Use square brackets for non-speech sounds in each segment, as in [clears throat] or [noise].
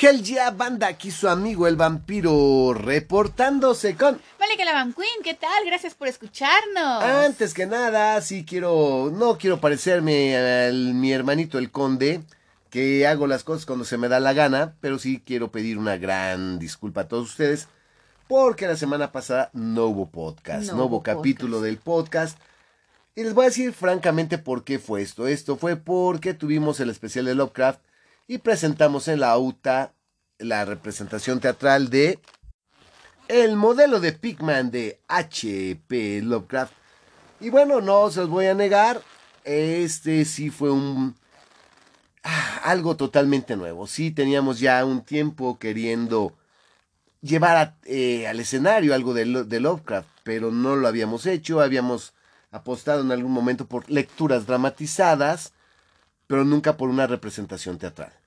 Hell yeah, banda, aquí su amigo el vampiro reportándose con... Vale, que la Van Queen, ¿qué tal? Gracias por escucharnos. Antes que nada, sí quiero, no quiero parecerme a mi hermanito el conde, que hago las cosas cuando se me da la gana, pero sí quiero pedir una gran disculpa a todos ustedes, porque la semana pasada no hubo podcast, no, hubo capítulo del podcast. Y les voy a decir francamente por qué fue esto. Esto fue porque tuvimos el especial de Lovecraft y presentamos en la UTA la representación teatral de el modelo de Pigman de H.P. Lovecraft. Y bueno, no se los voy a negar, este sí fue un ah, algo totalmente nuevo. Sí teníamos ya un tiempo queriendo llevar eh, al escenario algo de Lovecraft, pero no lo habíamos hecho, habíamos apostado en algún momento por lecturas dramatizadas, pero nunca por una representación teatral.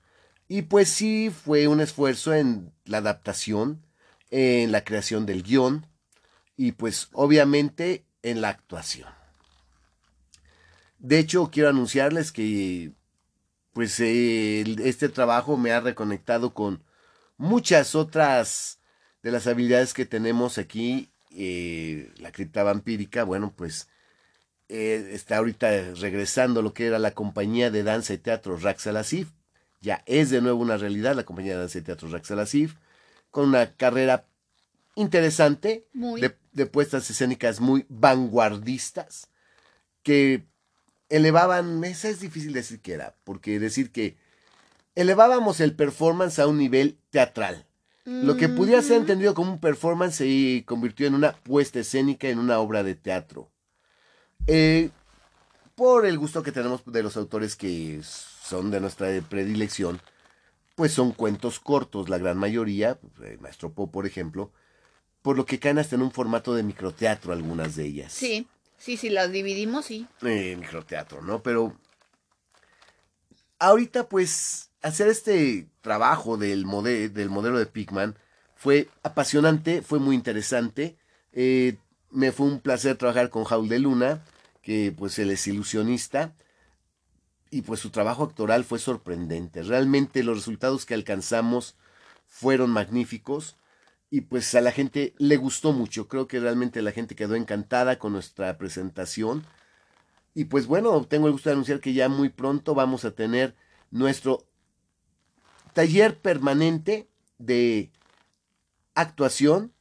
Y pues sí fue un esfuerzo en la adaptación, en la creación del guion y pues obviamente en la actuación. De hecho, quiero anunciarles que pues este trabajo me ha reconectado con muchas otras de las habilidades que tenemos aquí. Eh, la cripta vampírica, bueno, pues eh, está ahorita regresando lo que era la compañía de danza y teatro Raxalasif. Ya es de nuevo una realidad la compañía de danza y teatro Raxalasif, con una carrera interesante de, de, puestas escénicas muy vanguardistas que elevaban, esa es difícil decir que era, porque decir que elevábamos el performance a un nivel teatral. Lo que pudiera ser entendido como un performance se convirtió en una puesta escénica, en una obra de teatro. Eh, por el gusto que tenemos de los autores que son de nuestra predilección, pues son cuentos cortos, la gran mayoría, el Maestro Po, por ejemplo, por lo que caen hasta en un formato de microteatro algunas de ellas. Sí, sí, sí, las dividimos, sí. Eh, microteatro, ¿no? Pero ahorita pues hacer este trabajo del, del modelo de Pigman fue apasionante, fue muy interesante. Eh, me fue un placer trabajar con Jaul de Luna, que pues él es ilusionista, y pues su trabajo actoral fue sorprendente. Realmente los resultados que alcanzamos fueron magníficos y pues a la gente le gustó mucho. Creo que realmente la gente quedó encantada con nuestra presentación. Y pues bueno, tengo el gusto de anunciar que ya muy pronto vamos a tener nuestro taller permanente de actuación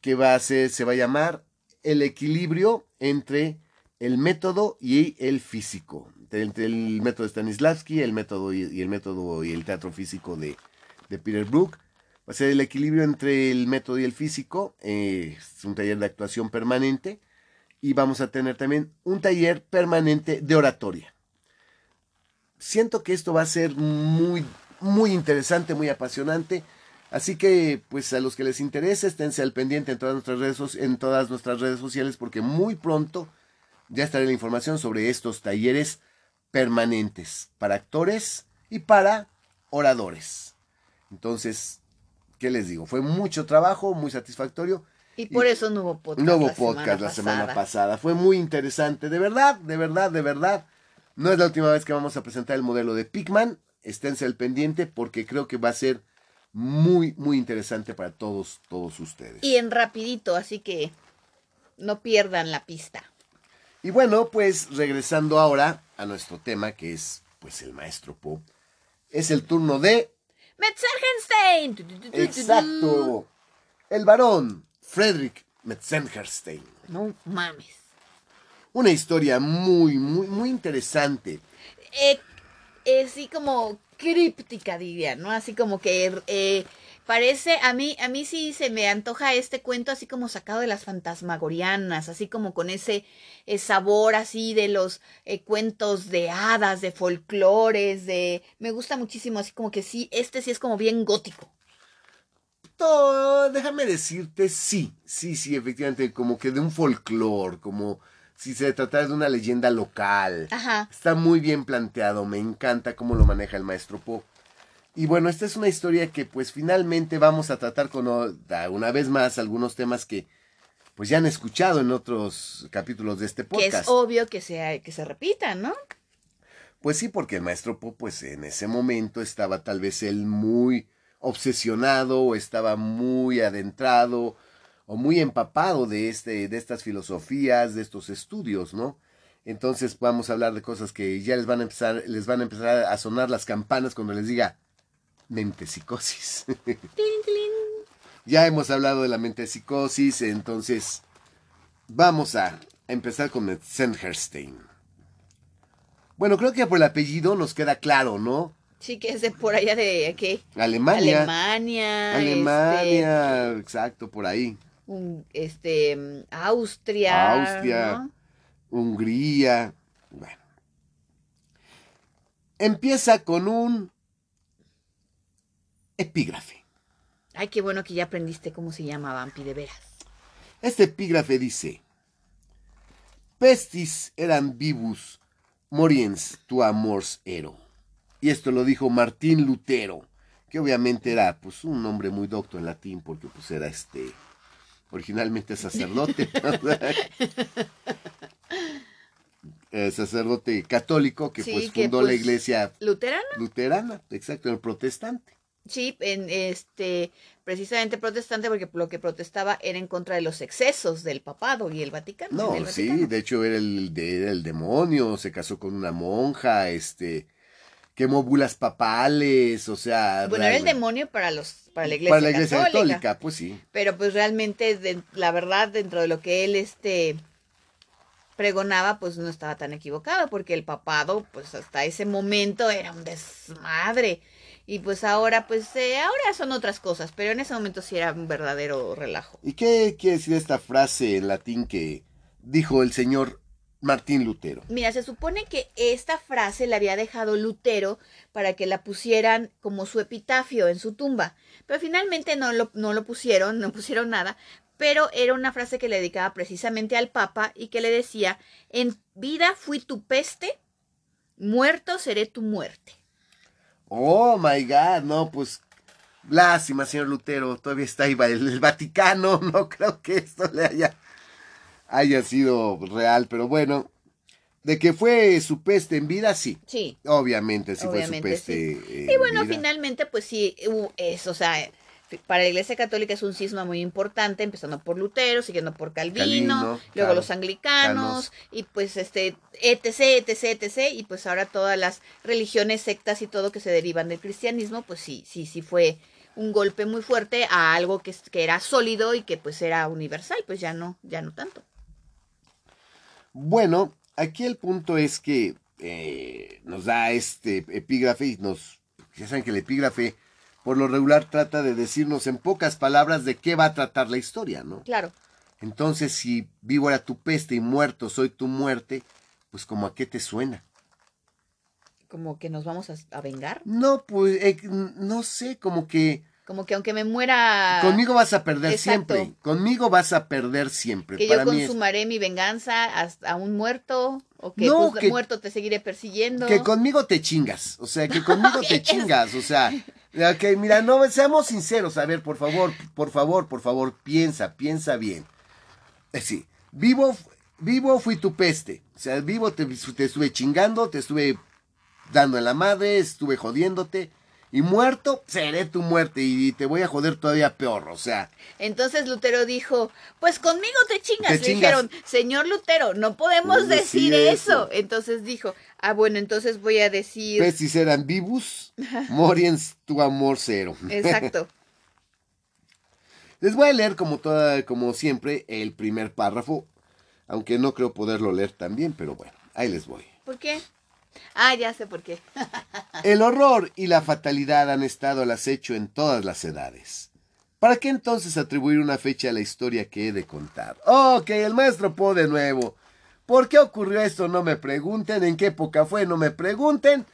que va a ser, se va a llamar el equilibrio entre el método y el físico. Entre el método de Stanislavski, el método y, el método y el teatro físico de, Peter Brook. Va a ser el equilibrio entre el método y el físico. Eh, es un taller de actuación permanente. Y vamos a tener también un taller permanente de oratoria. Siento que esto va a ser muy muy interesante, muy apasionante. Así que, pues a los que les interese, esténse al pendiente en todas nuestras redes, en todas nuestras redes sociales, porque muy pronto ya estaré la información sobre estos talleres permanentes para actores y para oradores. Entonces, ¿qué les digo? Fue mucho trabajo, muy satisfactorio. Y por eso no hubo podcast. No hubo podcast la semana pasada. Fue muy interesante, de verdad, de verdad, de verdad. No es la última vez que vamos a presentar el modelo de Pigman esténse al pendiente porque creo que va a ser muy, muy interesante para todos, todos ustedes. Y en rapidito, así que no pierdan la pista. Y bueno, pues regresando ahora a nuestro tema, que es pues el maestro Poe, es el turno de... Metzengerstein. Exacto. El varón Frederick Metzengerstein. No mames. Una historia muy, muy, muy interesante. Eh, así como críptica, diría, ¿no? Así como que eh, parece, a mí, a mí sí se me antoja este cuento así como sacado de las fantasmagorianas, así como con ese eh, sabor así de los eh, cuentos de hadas, de folclores, de... Me gusta muchísimo, así como que sí, este sí es como bien gótico. Todo, déjame decirte, sí, sí, sí, efectivamente, como que de un folclore, como si se tratara de una leyenda local. Ajá. Está muy bien planteado, me encanta cómo lo maneja el maestro Poe. Y bueno, esta es una historia que pues finalmente vamos a tratar con una vez más algunos temas que pues ya han escuchado en otros capítulos de este podcast. Que es obvio que se, que se repitan, ¿no? Pues sí, porque el maestro Poe pues en ese momento estaba tal vez él muy obsesionado o estaba muy adentrado o muy empapado de, este, de estas filosofías, de estos estudios, ¿no? Entonces vamos a hablar de cosas que ya les van a empezar, les van a empezar a sonar las campanas cuando les diga mentepsicosis. [laughs] ya hemos hablado de la mentepsicosis, entonces vamos a empezar con Sennherstein. Bueno, creo que por el apellido nos queda claro, ¿no? Sí, que es de por allá de ¿qué? Alemania. Alemania. Alemania, este, exacto, por ahí. este, Austria. Austria. Hungría. Bueno. Empieza con un epígrafe. Ay, qué bueno que ya aprendiste cómo se llama Vampi, de veras. Este epígrafe dice: Pestis eran vivus, moriens tu amors ero. Y esto lo dijo Martín Lutero, que obviamente era pues un hombre muy docto en latín, porque pues era este originalmente sacerdote. [laughs] Eh, sacerdote católico que pues fundó la pues, iglesia luterana. Luterana, exacto, el protestante. Sí, en este precisamente protestante porque lo que protestaba era en contra de los excesos del papado y el Vaticano. No, sí, de hecho era el, el demonio, se casó con una monja, este quemó bulas papales, o sea, bueno, era el demonio para los para la iglesia, para la iglesia católica, pues sí. Pero pues realmente la verdad dentro de lo que él este pregonaba, pues no estaba tan equivocado, porque el papado, pues hasta ese momento era un desmadre. Y pues ahora, pues eh, ahora son otras cosas, pero en ese momento sí era un verdadero relajo. ¿Y qué quiere decir esta frase en latín que dijo el señor Martín Lutero? Mira, se supone que esta frase la había dejado Lutero para que la pusieran como su epitafio en su tumba, pero finalmente no lo, no lo pusieron, no pusieron nada, pero era una frase que le dedicaba precisamente al Papa y que le decía, en vida fui tu peste, muerto seré tu muerte. Oh, my God, no, pues lástima, señor Lutero, todavía está ahí el, Vaticano, [laughs] no creo que esto le haya, haya sido real, pero bueno, de que fue su peste en vida, sí. Sí. Obviamente, sí fue su peste. y bueno, finalmente, pues sí, eso, o sea, para la Iglesia Católica es un cisma muy importante, empezando por Lutero, siguiendo por Calvino, luego los anglicanos, y pues este, etc, etc, etc, y pues ahora todas las religiones, sectas y todo que se derivan del cristianismo, pues sí, sí, sí fue un golpe muy fuerte a algo que, que era sólido y que pues era universal, pues ya no, ya no tanto. Bueno, aquí el punto es que eh, nos da este epígrafe y nos, ya saben que el epígrafe por lo regular trata de decirnos en pocas palabras de qué va a tratar la historia, ¿no? Claro. Entonces, si vivo era tu peste y muerto soy tu muerte, pues como a qué te suena. ¿Como que nos vamos a, vengar? No, pues eh, no sé, como que... Como que aunque me muera... Conmigo vas a perder siempre. Conmigo vas a perder siempre. Que yo consumaré mi venganza hasta a un muerto. O que, no, pues, muerto te seguiré persiguiendo. Que conmigo te chingas. O sea, que conmigo [laughs] te chingas. O sea, Ok, mira, no, seamos sinceros. A ver, por favor, por favor, por favor, piensa, piensa bien. Eh, sí, vivo, vivo fui tu peste. O sea, vivo te, te estuve chingando, te estuve dando en la madre, estuve jodiéndote. Y muerto, seré tu muerte y te voy a joder todavía peor, o sea. Entonces Lutero dijo, pues conmigo te chingas. Le dijeron, señor Lutero, no podemos decir, eso. Entonces dijo, ah, bueno, entonces voy a decir... Pestis eran vivus, moriens tu amor cero. [laughs] Exacto. Les voy a leer como, toda, como siempre el primer párrafo, aunque no creo poderlo leer también, pero bueno, ahí les voy. ¿Por qué? Ah, ya sé por qué. [laughs] El horror y la fatalidad han estado al acecho en todas las edades. ¿Para qué entonces atribuir una fecha a la historia que he de contar? Ok, el maestro Po de nuevo. ¿Por qué ocurrió esto? No me pregunten. ¿En qué época fue? No me pregunten.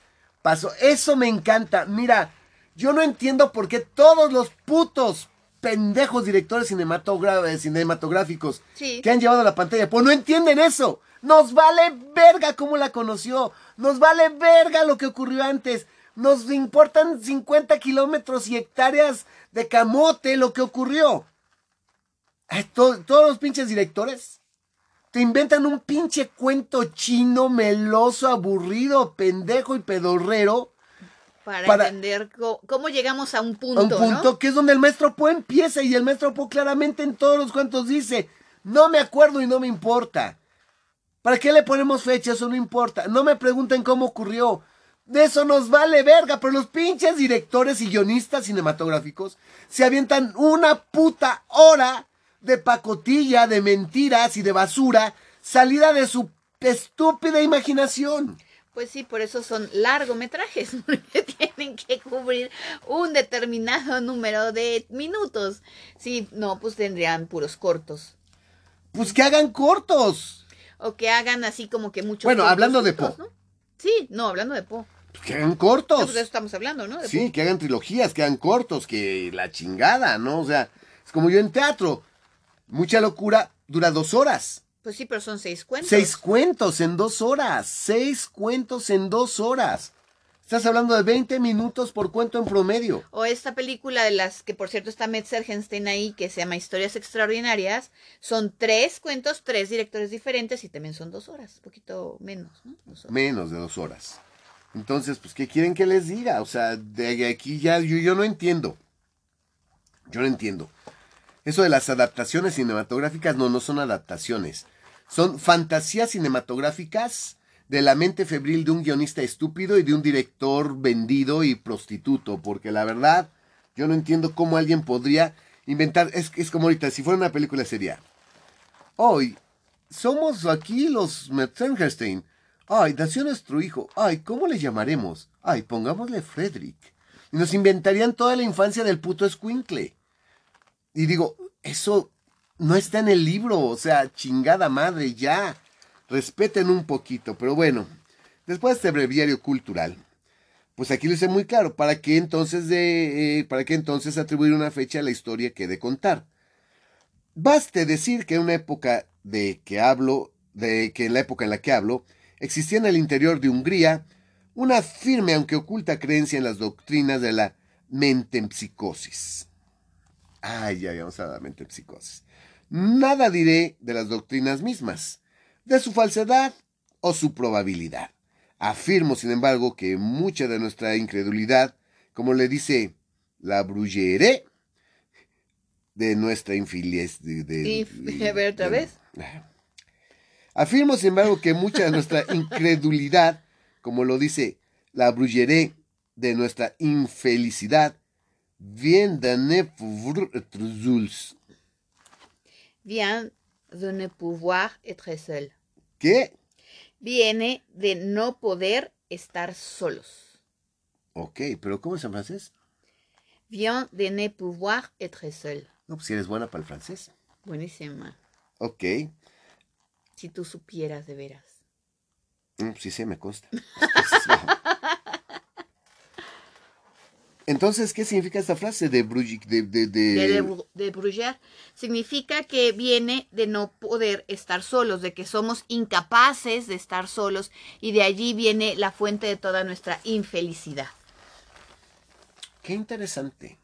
Pasó. Eso me encanta. Mira, yo no entiendo por qué todos los putos pendejos directores cinematográficos que han llevado a la pantalla, pues no entienden eso. Nos vale verga cómo la conoció. Nos vale verga lo que ocurrió antes. Nos importan 50 kilómetros y hectáreas de camote lo que ocurrió. todos los pinches directores te inventan un pinche cuento chino, meloso, aburrido, pendejo y pedorrero Para, Para- entender cómo llegamos a un punto, a un punto ¿no? que es donde el maestro Poe empieza y el maestro Poe claramente en todos los cuentos dice, no me acuerdo y no me importa. ¿Para qué le ponemos fecha? Eso no importa. No me pregunten cómo ocurrió. De eso nos vale verga, pero los pinches directores y guionistas cinematográficos se avientan una puta hora de pacotilla, de mentiras y de basura salida de su estúpida imaginación. Pues sí, por eso son largometrajes, [laughs] porque tienen que cubrir un determinado número de minutos. Si no, pues tendrían puros cortos. Pues que hagan cortos. O que hagan así como que muchos. Bueno, hablando de Po. ¿no? Sí, no, hablando de Po. Pues que hagan No, cortos. pues de eso estamos hablando, ¿no? De Sí, Po. que hagan trilogías, que hagan cortos, que la chingada, ¿no? O sea, es como yo en teatro. Mucha locura dura dos horas. Pues sí, pero son seis cuentos. Seis cuentos en dos horas. Seis cuentos en dos horas. Estás hablando de 20 minutos por cuento en promedio. O esta película de las que por cierto está Metzelgenstein ahí, que se llama Historias Extraordinarias, son tres cuentos, tres directores diferentes y también son dos horas, un poquito menos, ¿no? Dos horas. Menos de dos horas. Entonces, pues, ¿qué quieren que les diga? O sea, de aquí ya yo, yo no entiendo. Yo no entiendo. Eso de las adaptaciones cinematográficas, no, no son adaptaciones. Son fantasías cinematográficas de la mente febril de un guionista estúpido y de un director vendido y prostituto. Porque la verdad, yo no entiendo cómo alguien podría inventar. Es, es como ahorita, si fuera una película sería. Hoy, somos aquí los Metzengerstein. Ay, nació nuestro hijo. Ay, ¿cómo le llamaremos? Ay, pongámosle Frederick. Y nos inventarían toda la infancia del puto escuincle. Y digo, eso no está en el libro. O sea, chingada madre, ya. Respeten un poquito. Pero bueno, después de este breviario cultural, pues aquí lo hice muy claro. ¿Para qué entonces, de, eh, para qué entonces atribuir una fecha a la historia que he de contar? Baste decir que en una época de que hablo, de que en la época en la que hablo, existía en el interior de Hungría una firme aunque oculta creencia en las doctrinas de la mentempsicosis. Ay, ya vamos a la mentempsicosis. Nada diré de las doctrinas mismas, de su falsedad o su probabilidad. Afirmo, sin embargo, que mucha de nuestra incredulidad, como le dice la Bruyere, de nuestra infeliz. De, de- Y- [laughs] a ver, ¿otra de- vez? Afirmo, sin embargo, que mucha de nuestra [laughs] incredulidad, como lo dice la Bruyere, de nuestra infelicidad, vient de. Vient de ne pouvoir être seul. ¿Qué? Viene de no poder estar solos. Ok, pero ¿cómo es en francés? Vient de ne pouvoir être seul. No, pues si eres buena para el francés. Buenísima. Ok, Si tú supieras de veras. Mm, sí sé, me consta. [laughs] Entonces, ¿qué significa esta frase de significa que viene de no poder estar solos, de que somos incapaces de estar solos y de allí viene la fuente de toda nuestra infelicidad. Qué interesante,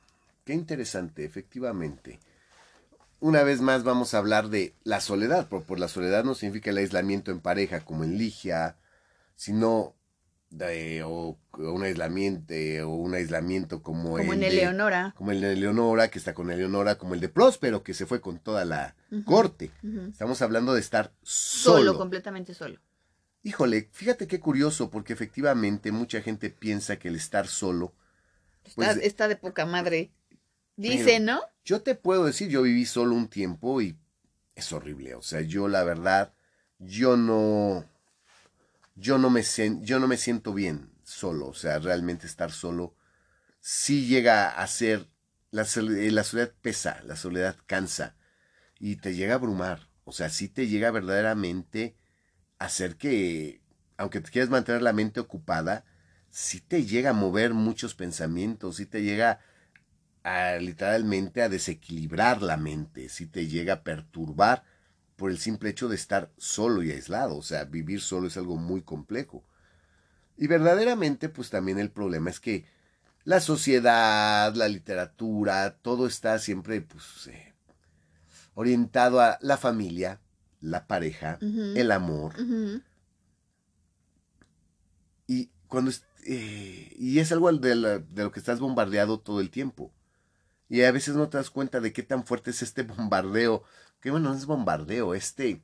qué interesante, efectivamente. Una vez más vamos a hablar de la soledad, pero por la soledad no significa el aislamiento en pareja como en Ligia, sino de, o un aislamiento o un aislamiento como, Como el en de- Eleonora. como el de Eleonora, que está con Eleonora, como el de Próspero, que se fue con toda la corte. Estamos hablando de estar Solo, solo. completamente solo. Híjole, fíjate qué curioso, porque efectivamente mucha gente piensa que el estar solo Está, Pues- está de poca madre. Dice, ¿no? Yo te puedo decir, yo viví solo un tiempo y es horrible. O sea, yo la verdad, yo no, yo no me, yo no me siento bien solo. O sea, realmente estar solo sí llega a ser, la, eh, la soledad pesa, la soledad cansa y te llega a abrumar. O sea, sí te llega verdaderamente a hacer que, aunque te quieras mantener la mente ocupada, sí te llega a mover muchos pensamientos, sí te llega a literalmente a desequilibrar la mente, si te llega a perturbar por el simple hecho de estar solo y aislado, o sea, vivir solo es algo muy complejo. Y verdaderamente, pues también el problema es que la sociedad, la literatura, todo está siempre pues eh, orientado a la familia, la pareja, el amor, y cuando es- eh, y es algo de, lo que estás bombardeado todo el tiempo. Y a veces no te das cuenta de qué tan fuerte es este [laughs] bombardeo. Que bueno, no es bombardeo, este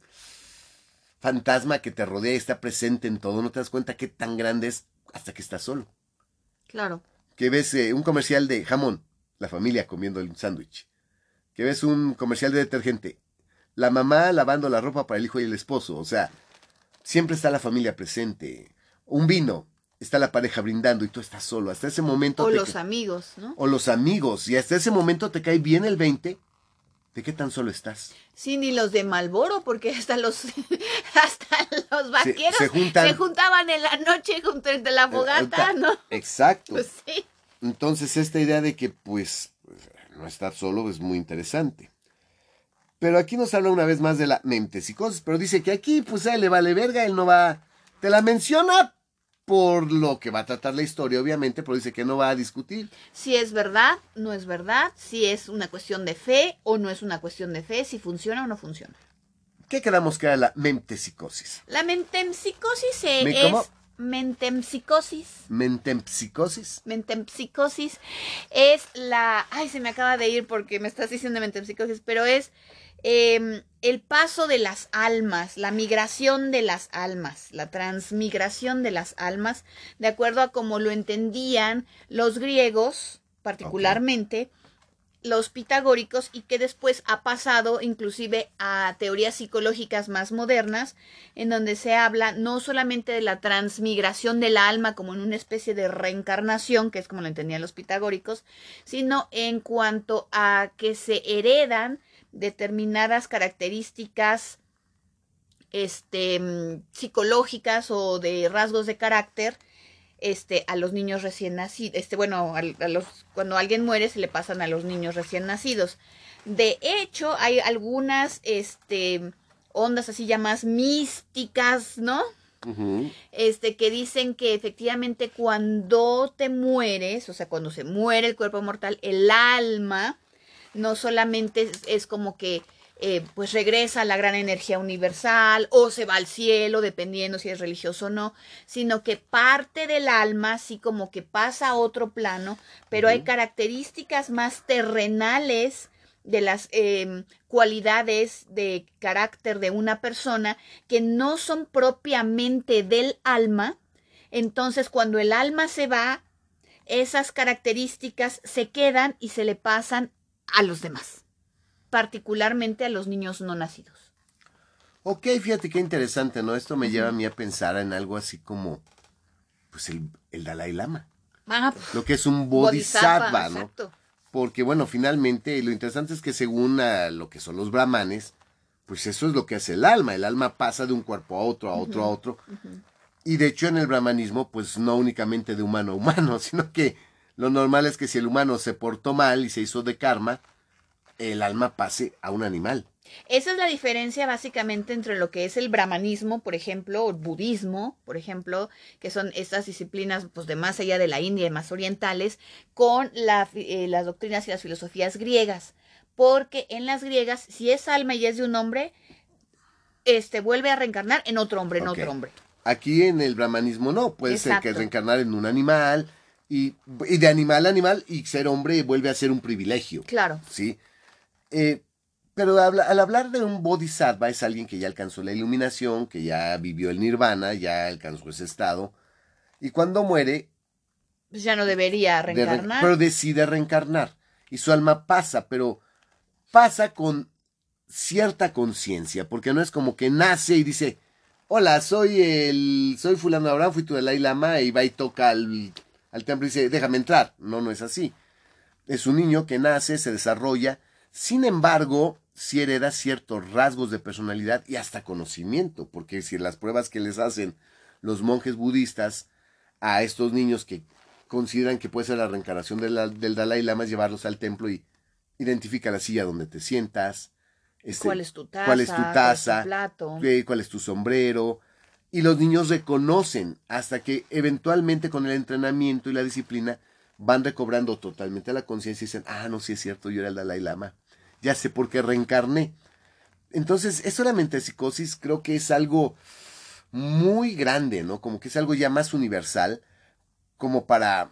fantasma que te rodea y está presente en todo. No te das cuenta qué tan grande es hasta que estás solo. Claro. Que ves eh, un comercial de jamón, la familia comiendo el sándwich. Que ves un comercial de detergente, la mamá lavando la ropa para el hijo y el esposo. O sea, siempre está la familia presente. Un vino, está la pareja brindando y tú estás solo. Hasta ese momento. O los amigos, ¿no? O los amigos. Y hasta ese momento te cae bien el 20 de qué tan solo estás. Sí, ni los de Malboro, porque hasta los [laughs] hasta los vaqueros se, juntaban en la noche junto entre la fogata, ¿no? Exacto. Pues sí. Entonces, esta idea de que, pues, no estar solo es muy interesante. Pero aquí nos habla una vez más de la mentesicosis, pero dice que aquí, pues, a él le vale verga, él no va... Te la menciona por lo que va a tratar la historia, obviamente, pero dice que no va a discutir. Si es verdad, no es verdad, si es una cuestión de fe o no es una cuestión de fe, si funciona o no funciona. ¿Qué quedamos que era la mentepsicosis? La mentempsicosis es... Mentempsicosis. Mentempsicosis. Mentempsicosis es la... Ay, se me acaba de ir porque me estás diciendo mentempsicosis, pero es Em, el paso de las almas, la migración de las almas, la transmigración de las almas, de acuerdo a como lo entendían los griegos, particularmente, los pitagóricos, y que después ha pasado inclusive a teorías psicológicas más modernas, en donde se habla no solamente de la transmigración del alma como en una especie de reencarnación, que es como lo entendían los pitagóricos, sino en cuanto a que se heredan determinadas características este, mm, psicológicas o de rasgos de carácter este, a los niños recién nacidos. Este, bueno, a, los, cuando alguien muere se le pasan a los niños recién nacidos. De hecho, hay algunas este, ondas así llamadas místicas, ¿no? Este, que dicen que efectivamente cuando te mueres, o sea, cuando se muere el cuerpo mortal, el alma no solamente es, como que eh, pues regresa a la gran energía universal o se va al cielo, dependiendo si es religioso o no, sino que parte del alma, así como que pasa a otro plano, pero hay características más terrenales de las em, cualidades de carácter de una persona que no son propiamente del alma. Entonces, cuando el alma se va, esas características se quedan y se le pasan a los demás, particularmente a los niños no nacidos. Ok, fíjate qué interesante, ¿no? Esto me lleva a mí a pensar en algo así como, pues, el, Dalai Lama. Ah, lo que es un bodhisattva, ¿no? Exacto. Porque, bueno, finalmente, lo interesante es que según lo que son los brahmanes, pues eso es lo que hace el alma. El alma pasa de un cuerpo a otro, a otro, a otro. Y de hecho en el brahmanismo, pues no únicamente de humano a humano, [laughs] sino que lo normal es que si el humano se portó mal y se hizo de karma, el alma pase a un animal. Esa es la diferencia básicamente entre lo que es el brahmanismo, por ejemplo, o el budismo, por ejemplo, que son estas disciplinas pues, de más allá de la India y más orientales, con eh, las doctrinas y las filosofías griegas. Porque en las griegas, si es alma y es de un hombre, este vuelve a reencarnar en otro hombre, en otro hombre. Aquí en el brahmanismo no, puede ser que reencarnar en un animal, y, de animal a animal y ser hombre vuelve a ser un privilegio. Claro. Sí. Eh, pero al hablar de un bodhisattva es alguien que ya alcanzó la iluminación, que ya vivió el nirvana, ya alcanzó ese estado. Y cuando muere... Pues ya no debería reencarnar. pero decide reencarnar. Y su alma pasa, pero pasa con cierta conciencia, porque no es como que nace y dice, hola, soy el, soy fulano Abraham, fui tu Dalai Lama, y va y toca al al templo y dice, déjame entrar. No, no es así. Es un niño que nace, se desarrolla, sin embargo, si hereda ciertos rasgos de personalidad y hasta conocimiento, porque si las pruebas que les hacen los monjes budistas a estos niños que consideran que puede ser la reencarnación del Dalai Lama es llevarlos al templo y identifica la silla donde te sientas. Este, ¿Cuál es tu taza? ¿Cuál es tu taza? ¿Cuál es tu sombrero? Y los niños reconocen hasta que eventualmente con el entrenamiento y la disciplina van recobrando totalmente la conciencia y dicen, ah, no, sí es cierto, yo era el Dalai Lama, ya sé por qué reencarné. Entonces, eso de la creo que es algo muy grande, ¿no? Como que es algo ya más universal, como para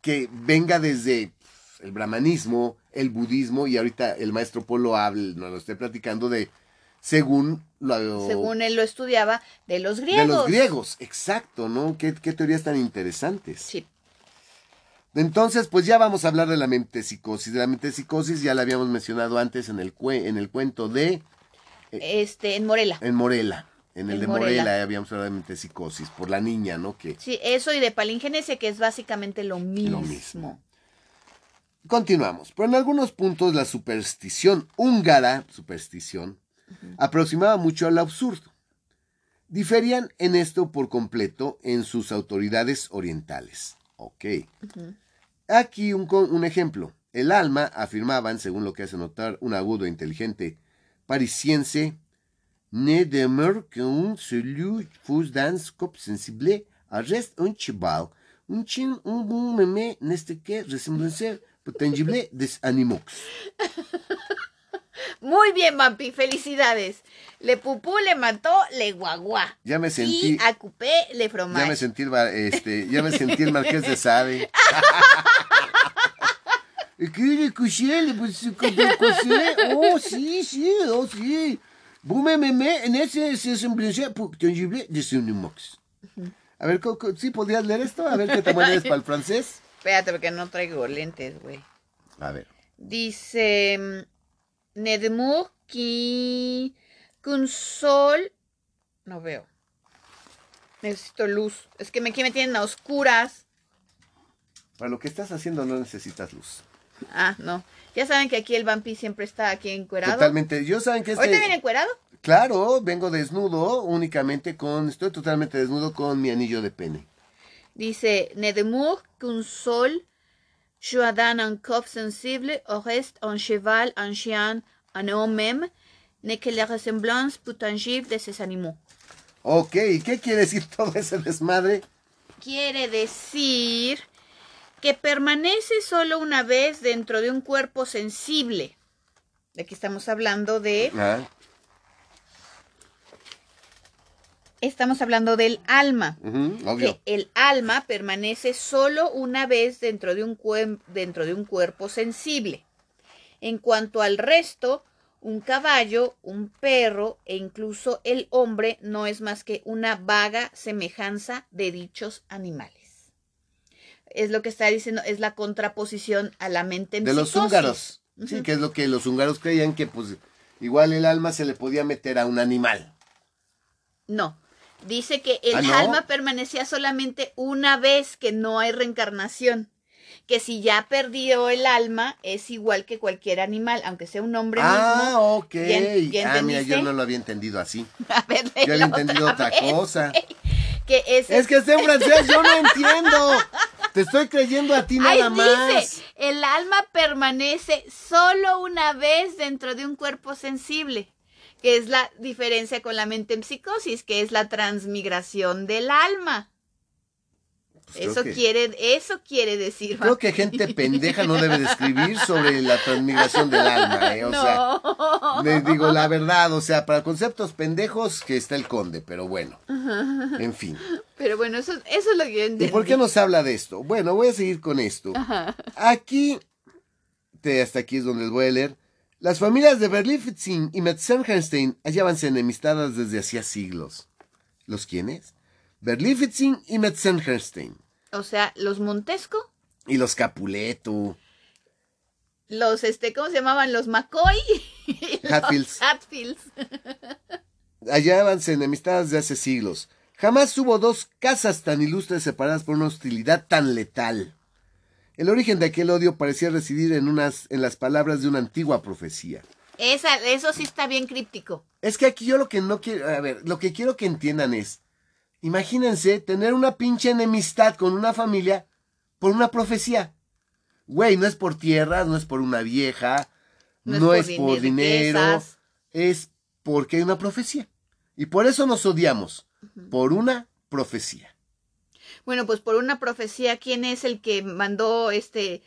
que venga desde el brahmanismo, el budismo, y ahorita el maestro Polo habla, nos lo esté platicando de según lo, según él lo estudiaba, de los griegos. De los griegos, exacto, ¿no? Qué, qué teorías tan interesantes. Sí. Entonces, pues ya vamos a hablar de la mentepsicosis. De la mentepsicosis ya la habíamos mencionado antes en el, en el cuento de... Eh, este, en Morela. En Morela. En el de Morela. habíamos hablado de mentepsicosis, por la niña, ¿no? Que, sí, eso y de palingenesia, que es básicamente lo mismo. Lo mismo. Continuamos. Pero en algunos puntos la superstición húngara, superstición, aproximaba mucho al absurdo. Diferían en esto por completo en sus autoridades orientales. Ok. Aquí un, un, ejemplo. El alma, afirmaban, según lo que hace notar un agudo e inteligente parisiense, ne demeure qu'un celui fus dans cop sensible arrest un cheval, un chin, un bon meme, neste que ressemblance [laughs] tangible des animaux. Muy bien, Vampi, felicidades. Le pupú, le mató, le guaguá. Ya me sentí. Y a Coupé, le fromage. Ya me sentí, este, ya me sentí el marqués de Sade. [laughs] ¿Qué le couché? Le Oh, sí, sí, oh, sí. Vous m'aimez en ese semblance tangible de mox. A ver, ¿sí podrías leer esto? A ver qué te mueves para el francés. [laughs] Espérate, porque no traigo lentes, güey. A ver. Dice Nedemur qui sol. No veo. Necesito luz. Es que aquí me tienen a oscuras. Para lo que estás haciendo no necesitas luz. Ah, no. Ya saben que aquí el vampi siempre está aquí encuerado. Totalmente. Yo saben que este... ¿Hoy te viene encuerado? Claro, vengo desnudo únicamente con... Estoy totalmente desnudo con mi anillo de pene. Dice, Nedemur sol Joadan un coq sensible, au reste un cheval, un chien, un homme même, n'est que la ressemblance plus tangible de ces animaux. Ok, ¿qué quiere decir [laughs] todo ese desmadre? Quiere decir que permanece solo una vez dentro de un cuerpo sensible. Aquí estamos hablando de ah. Estamos hablando del alma. que el alma permanece solo una vez dentro de, un dentro de un cuerpo sensible. En cuanto al resto, un caballo, un perro e incluso el hombre no es más que una vaga semejanza de dichos animales. Es lo que está diciendo, es la contraposición a la mente en De los húngaros. Sí, que es lo que los húngaros creían que pues igual el alma se le podía meter a un animal. No, Dice que el ah, alma permanecía solamente una vez, que no hay reencarnación. Que si ya perdió el alma, es igual que cualquier animal, aunque sea un hombre ah, ok. ah, mira, yo no lo había entendido así. [laughs] A ver, yo había entendido otra cosa. Que es, es que está en francés, yo no entiendo. Te estoy creyendo a ti nada más. Dice, el alma permanece solo una vez dentro de un cuerpo sensible que es la diferencia con la mente en psicosis, que es la transmigración del alma. Pues eso quiere, eso quiere decir. Creo que gente pendeja no debe de escribir sobre la transmigración del alma, ¿eh? O sea, les digo la verdad, o sea, para conceptos pendejos que está el conde, pero bueno. [laughs] En fin. Pero bueno, eso, eso es lo que yo entendí. ¿Y por qué nos habla de esto? Bueno, voy a seguir con esto. Aquí, hasta aquí es donde les voy a leer. Las familias de Berlifitzing y Metzengerstein hallábanse enemistadas desde hacía siglos. ¿Los quiénes? Berlifitzing y Metzengerstein. O sea, los Montesco. Y los Capuleto. Los, este, ¿cómo se llamaban? Los McCoy. [laughs] Hatfields. Hatfields. [laughs] hallábanse enemistadas desde hace siglos. Jamás hubo dos casas tan ilustres separadas por una hostilidad tan letal. El origen de aquel odio parecía residir en, unas, en las palabras de una antigua profecía. Esa, eso sí está bien críptico. Es que aquí yo lo que no quiero, a ver, lo que quiero que entiendan es, imagínense tener una pinche enemistad con una familia por una profecía. Güey, no es por tierras, no es por una vieja, no, es por, dinero, es porque hay una profecía. Y por eso nos odiamos, por una profecía. Bueno, pues por una profecía, ¿quién es el que mandó este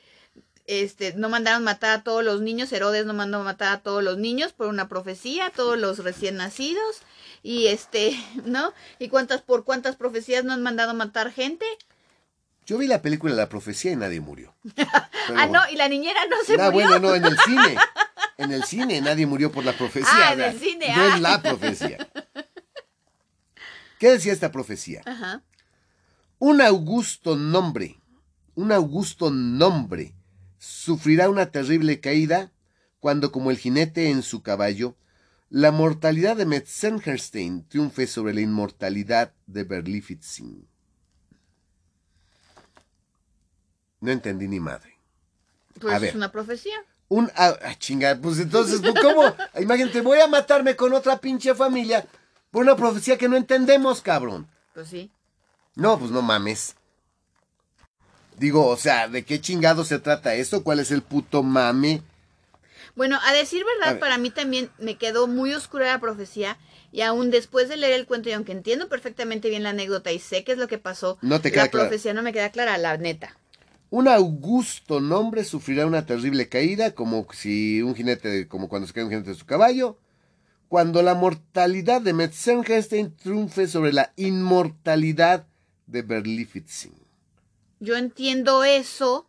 este, no mandaron matar a todos los niños, Herodes no mandó matar a todos los niños por una profecía, a todos los recién nacidos, y este, [laughs] ¿no? ¿Y cuántas, por cuántas profecías no han mandado matar gente? Yo vi la película La Profecía y nadie murió. [laughs] ah, no, y la niñera no se ah, murió. bueno, no, en el cine. [laughs] En el cine nadie murió por la profecía. Ah, en el cine, No ah. es la profecía. ¿Qué decía esta profecía? Ajá. Un augusto nombre, un augusto nombre, sufrirá una terrible caída cuando, como el jinete en su caballo, la mortalidad de Metzengerstein triunfe sobre la inmortalidad de Berlifitzing. No entendí ni madre. Pues A es ver. una profecía. Un ah, ah, chinga, pues entonces, pues, ¿cómo? [laughs] Imagínate, voy a matarme con otra pinche familia por una profecía que no entendemos, cabrón. Pues sí. No, pues no mames. Digo, o sea, ¿de qué chingado se trata esto? ¿Cuál es el puto mame? Bueno, a decir verdad, ver. para mí también me quedó muy oscura la profecía. Y aún después de leer el cuento, y aunque entiendo perfectamente bien la anécdota y sé qué es lo que pasó, No te queda la profecía no me queda clara, la neta. Un augusto nombre sufrirá una terrible caída, como si un jinete, como cuando se cae un jinete de su caballo, cuando la mortalidad de Metzengerstein triunfe sobre la inmortalidad de Berlifitzing. Yo entiendo eso,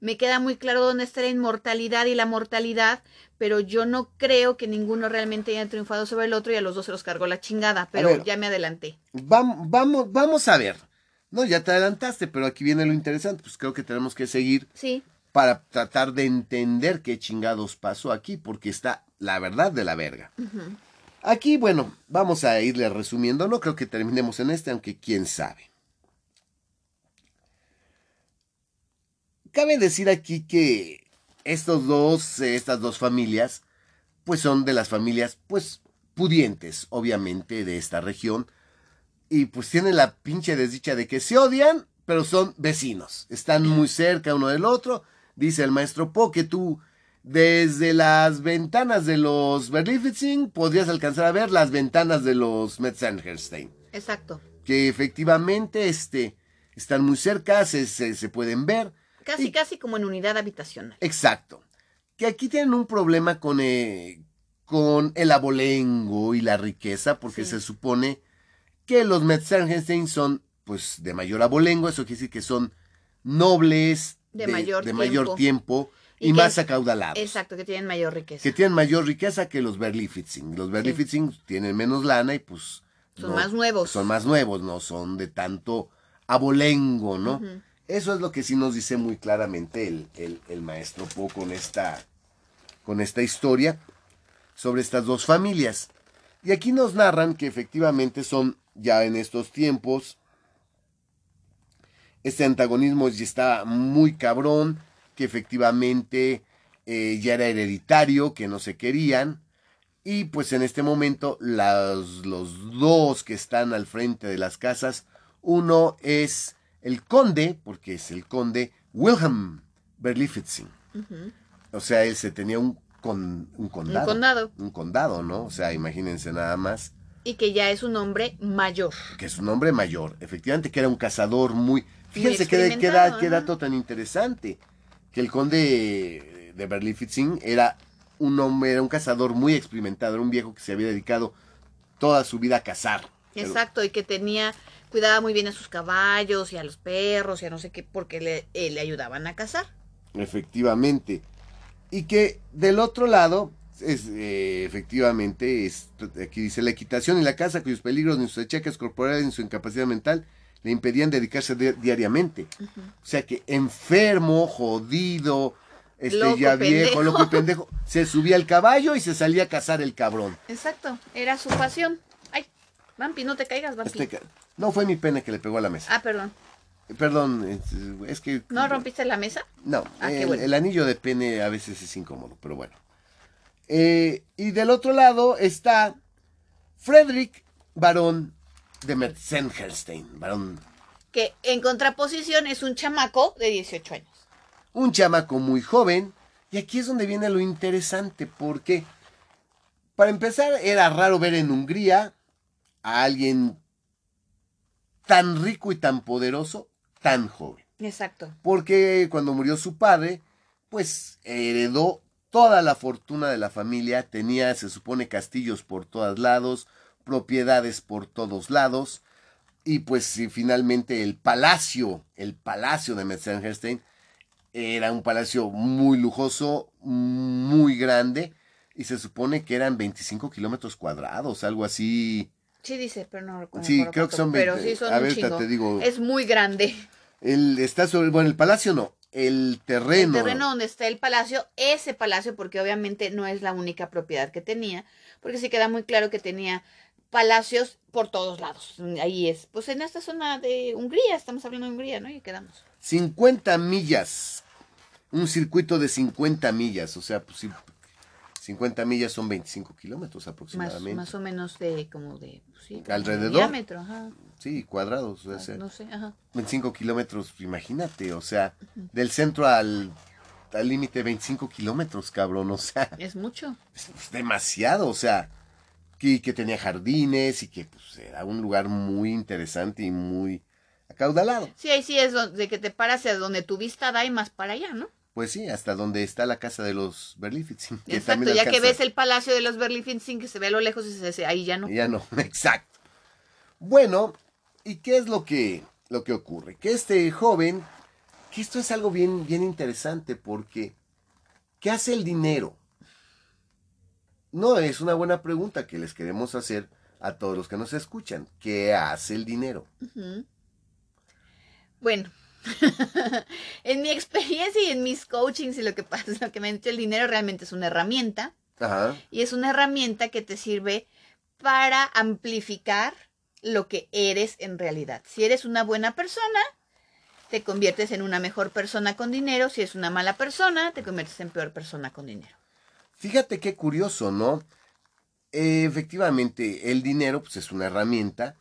me queda muy claro dónde está la inmortalidad y la mortalidad, pero yo no creo que ninguno realmente haya triunfado sobre el otro y a los dos se los cargó la chingada, pero ver. ya me adelanté. Vam- vamos, vamos a ver. No, ya te adelantaste, pero aquí viene lo interesante. Pues creo que tenemos que seguir Sí, para tratar de entender qué chingados pasó aquí, porque está la verdad de la verga. Aquí, bueno, vamos a irle resumiendo. No creo que terminemos en este, aunque quién sabe. Cabe decir aquí que estos dos, eh, estas dos familias, pues son de las familias, pues, pudientes, obviamente, de esta región. Y pues tienen la pinche desdicha de que se odian, pero son vecinos. Están muy cerca uno del otro. Dice el maestro Po que tú, desde las ventanas de los Berlifitzing, podrías alcanzar a ver las ventanas de los Metzengerstein. exacto. Que efectivamente este, están muy cerca, se, se, se pueden ver. Casi, Y- casi como en unidad habitacional. Exacto. Que aquí tienen un problema con, eh, con el abolengo y la riqueza, porque Sí. se supone que los Metzengerstein son, pues, de mayor abolengo, eso quiere decir que son nobles, De mayor de mayor tiempo. tiempo y, más acaudalados. Exacto, que tienen mayor riqueza. Que tienen mayor riqueza que los Berlifitzing. Los Berlifitzing tienen menos lana y pues... Son más nuevos. Son más nuevos, no son de tanto abolengo, ¿no? Eso es lo que sí nos dice muy claramente el, el- maestro Po con esta, con esta historia sobre estas dos familias. Y aquí nos narran que efectivamente son ya en estos tiempos, este antagonismo ya está muy cabrón, que efectivamente eh, ya era hereditario, que no se querían. Y pues en este momento las- los dos que están al frente de las casas, uno es el conde, porque es el conde Wilhelm Berlifitzing. O sea, él se tenía un, con, un condado. Un condado. Un condado, ¿no? O sea, imagínense nada más Y que ya es un hombre mayor. que es un hombre mayor, efectivamente que era un cazador muy... Fíjense qué, qué, da- qué dato tan interesante, que el conde de Berlifitzing era un hombre, era un cazador muy experimentado, era un viejo que se había dedicado toda su vida a cazar. Exacto, y que tenía, cuidaba muy bien a sus caballos y a los perros y a no sé qué, porque le, eh, le ayudaban a cazar. Efectivamente. Y que del otro lado, es, eh, efectivamente, es- aquí dice la equitación y la caza, cuyos peligros ni sus achaques corporales ni su incapacidad mental le impedían dedicarse di- diariamente. O sea que enfermo, jodido, este Loco, ya viejo, pendejo. loco y pendejo, se subía al caballo y se salía a cazar el cabrón. Exacto, era su pasión. Vampi, no te caigas, Vampi. No fue mi pene que le pegó a la mesa. Ah, perdón. Perdón, es, que... ¿No rompiste la mesa? No, Ah, el, bueno. el anillo de pene a veces es incómodo, pero bueno. Eh, y del otro lado está Frederick Barón de Metzengerstein, varón, Que en contraposición es un chamaco de 18 años. un chamaco muy joven. Y aquí es donde viene lo interesante, porque para empezar era raro ver en Hungría a alguien tan rico y tan poderoso, tan joven. Exacto. porque cuando murió su padre, pues heredó toda la fortuna de la familia, tenía, se supone, castillos por todos lados, propiedades por todos lados, y pues finalmente el palacio, el palacio de Metzengerstein, era un palacio muy lujoso, muy grande, y se supone que eran 25 kilómetros cuadrados, algo así. Sí, dice, pero no recuerdo. Sí, creo que son 20. Pero sí son a un ver, chingo. te digo. Es muy grande. El, está sobre, bueno, el palacio no, el terreno. El terreno donde está el palacio, ese palacio, porque obviamente no es la única propiedad que tenía, porque sí queda muy claro que tenía palacios por todos lados. Ahí es, pues en esta zona de Hungría, estamos hablando de Hungría, ¿no? Y quedamos. 50 millas. Un circuito de 50 millas. O sea, pues sí, 50 millas son 25 kilómetros Más, aproximadamente. más o menos de, como de, pues sí, de ¿Alrededor? diámetro, ajá. Sí, cuadrados. O sea, No sé, ajá. 25 kilómetros, imagínate. O sea, del centro al al límite 25 kilómetros, cabrón. O sea, Es mucho. es pues, demasiado. O sea, que, que tenía jardines y que pues, era un lugar muy interesante y muy acaudalado. Sí, ahí sí es donde que te paras a donde tu vista da y más para allá, ¿no? Pues sí, hasta donde está la casa de los Berlifitzing. Exacto, ya que ves el palacio de los Berlifitzing que se ve a lo lejos y se, se- ahí ya no. Ya no, [laughs] exacto. Bueno, ¿y qué es lo que, lo que ocurre? Que este joven, que esto es algo bien, bien interesante porque, ¿qué hace el dinero? No, es una buena pregunta que les queremos hacer a todos los que nos escuchan. ¿Qué hace el dinero? Bueno, [laughs] en mi experiencia y en mis coachings y lo que pasa, [laughs] lo que me han dicho, el dinero realmente es una herramienta Ajá. y es una herramienta que te sirve para amplificar lo que eres en realidad. Si eres una buena persona, te conviertes en una mejor persona con dinero. Si eres una mala persona, te conviertes en peor persona con dinero. Fíjate qué curioso, ¿no? Efectivamente, el dinero pues, es una herramienta,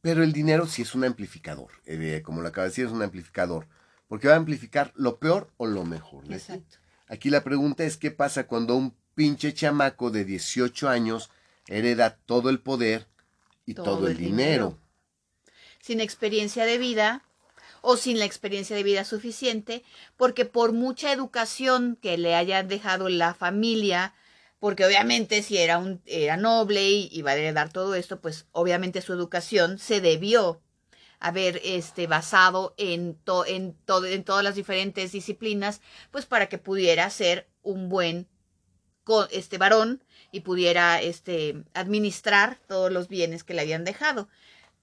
pero el dinero sí es un amplificador. Eh, como lo acaba de decir, es un amplificador. Porque va a amplificar lo peor o lo mejor. ¿no? Exacto. Aquí la pregunta es qué pasa cuando un pinche chamaco de 18 años hereda todo el poder y todo, Todo el, el dinero. dinero. sin experiencia de vida o sin la experiencia de vida suficiente, porque por mucha educación que le haya dejado la familia, porque obviamente si era un era noble y iba a heredar todo esto, pues obviamente su educación se debió haber este basado en to- en en todas las diferentes disciplinas, pues para que pudiera ser un buen este varón y pudiera este administrar todos los bienes que le habían dejado.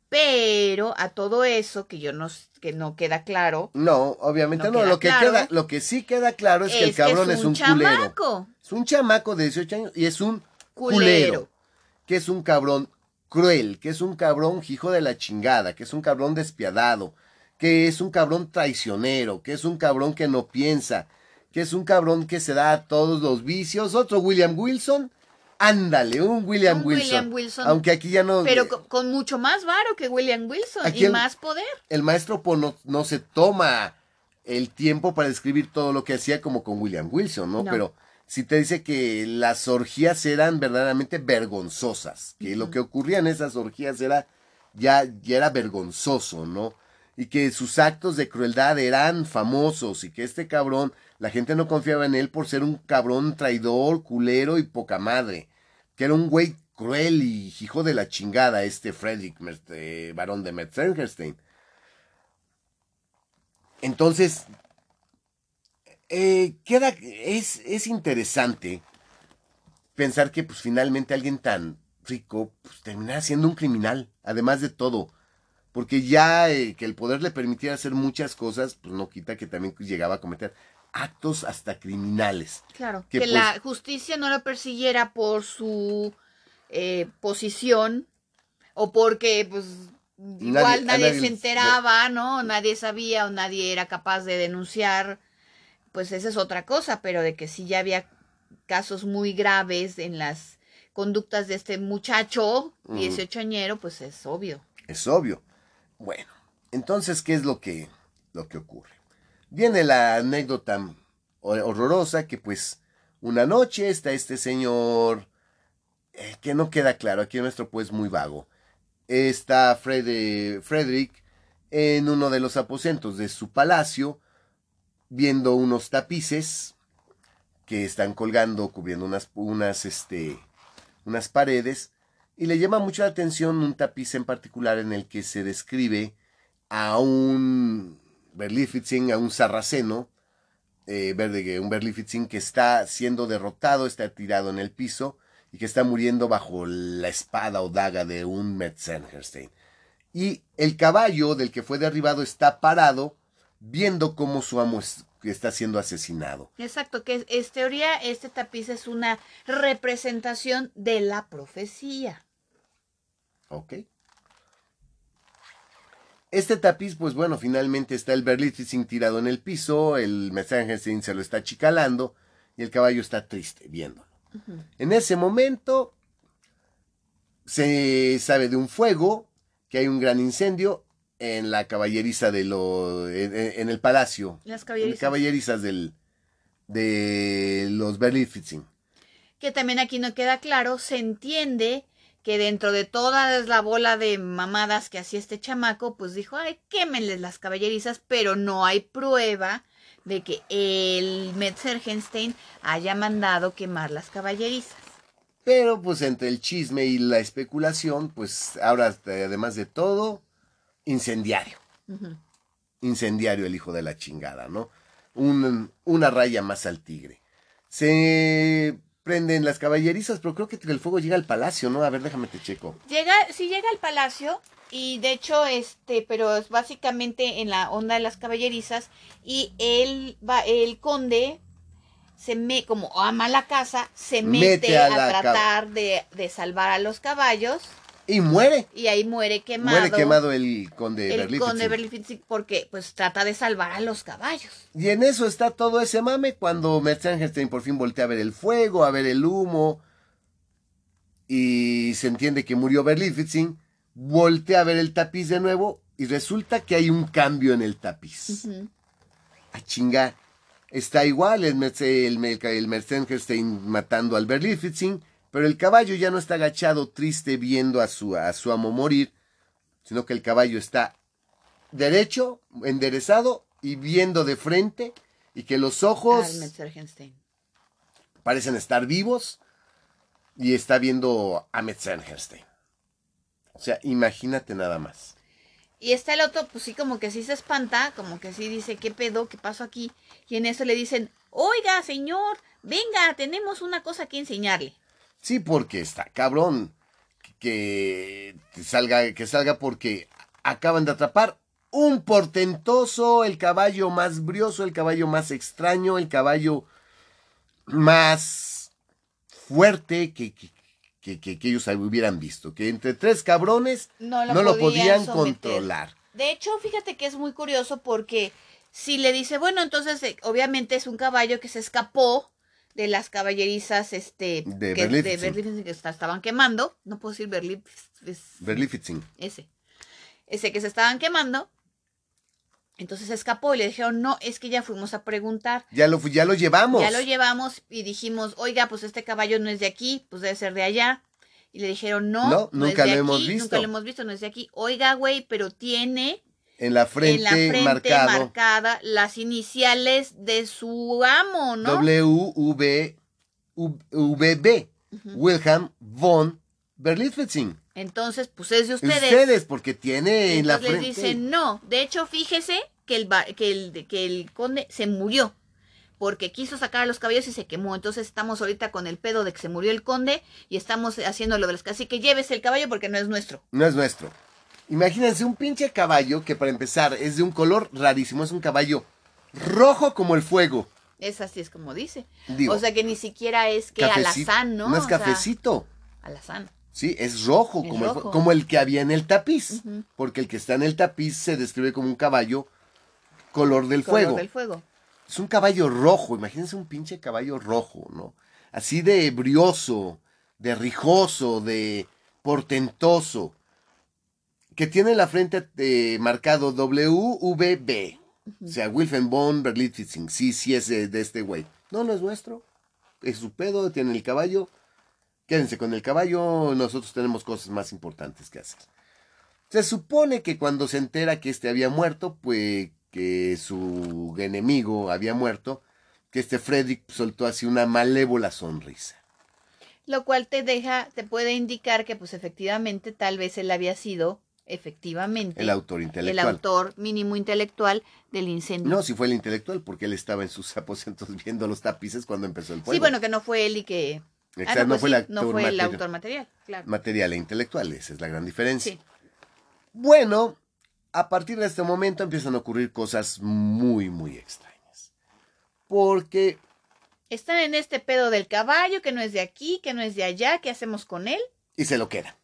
Pero a todo eso que yo no que no queda claro No, obviamente No Lo que claro. queda, lo que sí queda claro es, que el cabrón es un, culero. chamaco, Es un chamaco de 18 años y es un culero. culero. que es un cabrón cruel, que es un cabrón hijo de la chingada, que es un cabrón despiadado, que es un cabrón traicionero, que es un cabrón que no piensa, que es un cabrón que se da a todos los vicios. Otro William Wilson, ándale, un William, Un Wilson. William Wilson. Aunque aquí ya no... Pero con, con mucho más varo que William Wilson Aquí y el- más poder. el maestro Po no, no se toma el tiempo para describir todo lo que hacía como con William Wilson, ¿no? No. Pero si te dice que las orgías eran verdaderamente vergonzosas, que lo que ocurría en esas orgías era ya, ya era vergonzoso, ¿no? Y que sus actos de crueldad eran famosos y que este cabrón, la gente no confiaba en él por ser un cabrón traidor, culero y poca madre, que era un güey cruel y hijo de la chingada este Frederick, este varón de Metzengerstein. Entonces, eh, queda, es, es interesante pensar que pues finalmente alguien tan rico pues terminara siendo un criminal, además de todo. Porque ya eh, que el poder le permitiera hacer muchas cosas, pues no quita que también llegaba a cometer actos hasta criminales. Claro. que Que, pues- la justicia no lo persiguiera por su eh, posición o porque, pues, igual Nadie- a nadie, nadie se enteraba, ¿no? Nadie sabía o nadie era capaz de denunciar. Pues esa es otra cosa, pero de que sí ya había casos muy graves en las conductas de este muchacho, Ujú. 18 añero, pues es obvio. Es obvio. Bueno, entonces, ¿qué es lo que, lo que ocurre? Viene la anécdota hor- horrorosa que pues una noche está este señor eh, que no queda claro, aquí nuestro pues muy vago. Está Fred, Frederick en uno de los aposentos de su palacio viendo unos tapices que están colgando, cubriendo unas, unas, este, unas paredes, y le llama mucho la atención un tapiz en particular en el que se describe a un Berlifitzing, a un sarraceno, eh, un Berlifitzing que está siendo derrotado, está tirado en el piso y que está muriendo bajo la espada o daga de un Metzengerstein. Y el caballo del que fue derribado está parado viendo cómo su amo está siendo asesinado. Exacto, que es teoría, este tapiz es una representación de la profecía. Ok. Este tapiz, pues bueno, finalmente está el Berlitzing tirado en el piso, el Messengerstein se lo está chicalando y el caballo está triste viéndolo. En ese momento se sabe de un fuego, que hay un gran incendio en la caballeriza de lo en, el palacio. Las caballerizas. caballerizas del de los Berlitzing. Que también aquí no queda claro, se entiende que dentro de toda la bola de mamadas que hacía este chamaco, pues dijo, ay, quémenles las caballerizas, pero no hay prueba de que el Metzgergenstein haya mandado quemar las caballerizas. Pero pues entre el chisme y la especulación, pues ahora además de todo, incendiario. Incendiario el hijo de la chingada, ¿no? una raya más al tigre. Se prenden las caballerizas, pero creo que el fuego llega al palacio, ¿no? A ver, déjame te checo. Llega, sí llega al palacio y de hecho, este, pero es básicamente en la onda de las caballerizas y él va, el conde se me, como ama la casa, se mete, a, tratar de, de salvar a los caballos y muere. Y ahí muere quemado. Muere quemado el conde El conde porque pues trata de salvar a los caballos. Y en eso está todo ese mame cuando Metzengerstein por fin voltea a ver el fuego, a ver el humo. Y se entiende que murió Berlifitzing. Voltea a ver el tapiz de nuevo y resulta que hay un cambio en el tapiz. A chingar. Está igual el, el, el, matando al Berlifitzing pero el caballo ya no está agachado triste viendo a su, a su amo morir, sino que el caballo está derecho, enderezado y viendo de frente y que los ojos parecen estar vivos y está viendo a Metzengerstein. O sea, imagínate nada más. Y está el otro, pues sí, como que sí se espanta, como que sí dice, ¿qué pedo? ¿Qué pasó aquí? Y en eso le dicen, oiga, señor, venga, tenemos una cosa que enseñarle. Sí, porque está cabrón que salga, que salga porque acaban de atrapar un portentoso, el caballo más brioso, el caballo más extraño, el caballo más fuerte que, que, que, ellos hubieran visto. Que entre tres cabrones no lo, podían, controlar. De hecho, fíjate que es muy curioso porque si le dice, bueno, entonces eh, obviamente es un caballo que se escapó de las caballerizas este de que, que estaban quemando, no puedo decir Berlifitzing. Ese. Ese que se estaban quemando. Entonces escapó y le dijeron, no, es que ya fuimos a preguntar. Ya lo, ya lo llevamos. Ya lo llevamos y dijimos, oiga, pues este caballo no es de aquí, pues debe ser de allá. Y le dijeron, no, no, nunca lo hemos visto. Nunca lo hemos visto, no es de aquí. Oiga, güey, pero tiene en la frente, marcada las iniciales de su amo, ¿no? W V V B Wilhelm von Berlifitzing. Entonces, pues es de ustedes. Ustedes, porque tiene en la frente. les dicen, no, de hecho, fíjese que el, que el, que el conde se murió porque quiso sacar a los caballos y se quemó. Entonces estamos ahorita con el pedo de que se murió el conde y estamos haciendo lo de los Así que llévese el caballo porque no es nuestro. No es nuestro. Imagínense un pinche caballo que para empezar es de un color rarísimo, es un caballo rojo como el fuego. Es así, es como dice. o sea que ni siquiera es que alazán, ¿no? No es cafecito. alazán. Sí, es rojo, como, El, como el que había en el tapiz. Porque el que está en el tapiz se describe como un caballo color del color fuego. del fuego. Es un caballo rojo, imagínense un pinche caballo rojo, ¿no? Así de brioso, de rijoso, de portentoso que tiene la frente eh, marcado WVB. O sea, Wilhelm von Berlitzing. Sí, sí es de, este güey. No, no es nuestro. Es su pedo, tiene el caballo. Quédense con el caballo, nosotros tenemos cosas más importantes que hacer. Se supone que cuando se entera que este había muerto, pues que su enemigo había muerto, que este Frederick soltó así una malévola sonrisa. Lo cual te deja, te puede indicar que pues efectivamente tal vez él había sido efectivamente El autor el intelectual. autor mínimo intelectual del incendio. No, si fue el intelectual, porque él estaba en sus [laughs] aposentos viendo los tapices cuando empezó el fuego. sí, bueno, que no fue él y que... Ah, Exacto, no, no pues fue sí, el autor, no fue el material, autor material, claro. material e intelectual, esa es la gran diferencia. Sí. Bueno, a partir de este momento empiezan a ocurrir cosas muy, muy extrañas. Porque Están en este pedo del caballo, que no es de aquí, que no es de allá, ¿qué hacemos con él? y se lo queda.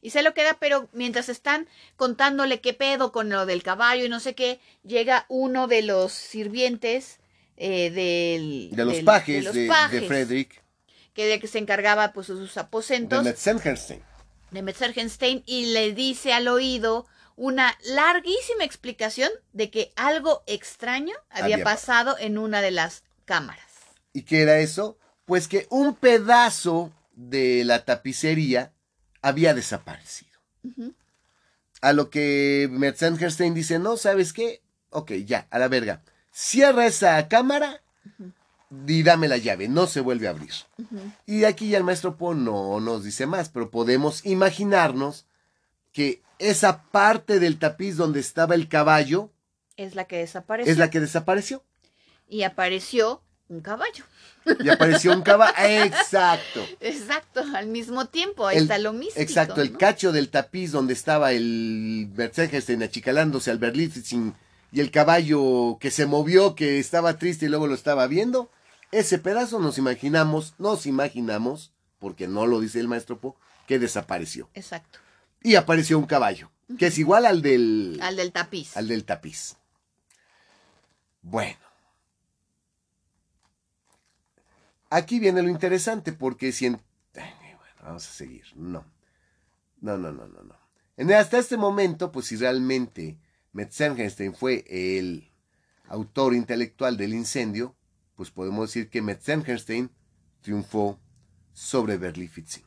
Y se lo queda, pero mientras están contándole qué pedo con lo del caballo y no sé qué, llega uno de los sirvientes eh, del, De los del- pajes los de, de Frederick que de que se encargaba pues de sus de aposentos Metzengerstein. de Metzgergenstein y le dice al oído una larguísima explicación de que algo extraño había Había pa- pasado en una de las cámaras. ¿Y qué era eso? Pues que un pedazo de la tapicería había desaparecido. A lo que Metzengerstein dice, no, ¿sabes qué? Ok, ya, a la verga. Cierra esa cámara y dame la llave, no se vuelve a abrir. Y aquí ya el maestro Po no nos dice más, pero podemos imaginarnos que esa parte del tapiz donde estaba el caballo Es la que desapareció. es la que desapareció. Y apareció un caballo. Y apareció un caballo. Exacto. [laughs] Exacto, al mismo tiempo, ahí El- está lo místico. Exacto, el ¿no? cacho del tapiz donde estaba el Mercedes achicalándose al Berlitzing y el caballo que se movió, que estaba triste y luego lo estaba viendo. Ese pedazo nos imaginamos, nos imaginamos, porque no lo dice el maestro Po, que desapareció. Exacto, Y apareció un caballo, que es igual al del, al del tapiz. al del tapiz. Bueno. Aquí viene lo interesante, porque si en... Bueno, vamos a seguir. No. No, no, no, no, no. Hasta este momento, pues si realmente Metzengerstein fue el autor intelectual del incendio, pues podemos decir que Metzengerstein triunfó sobre Berlifitzing,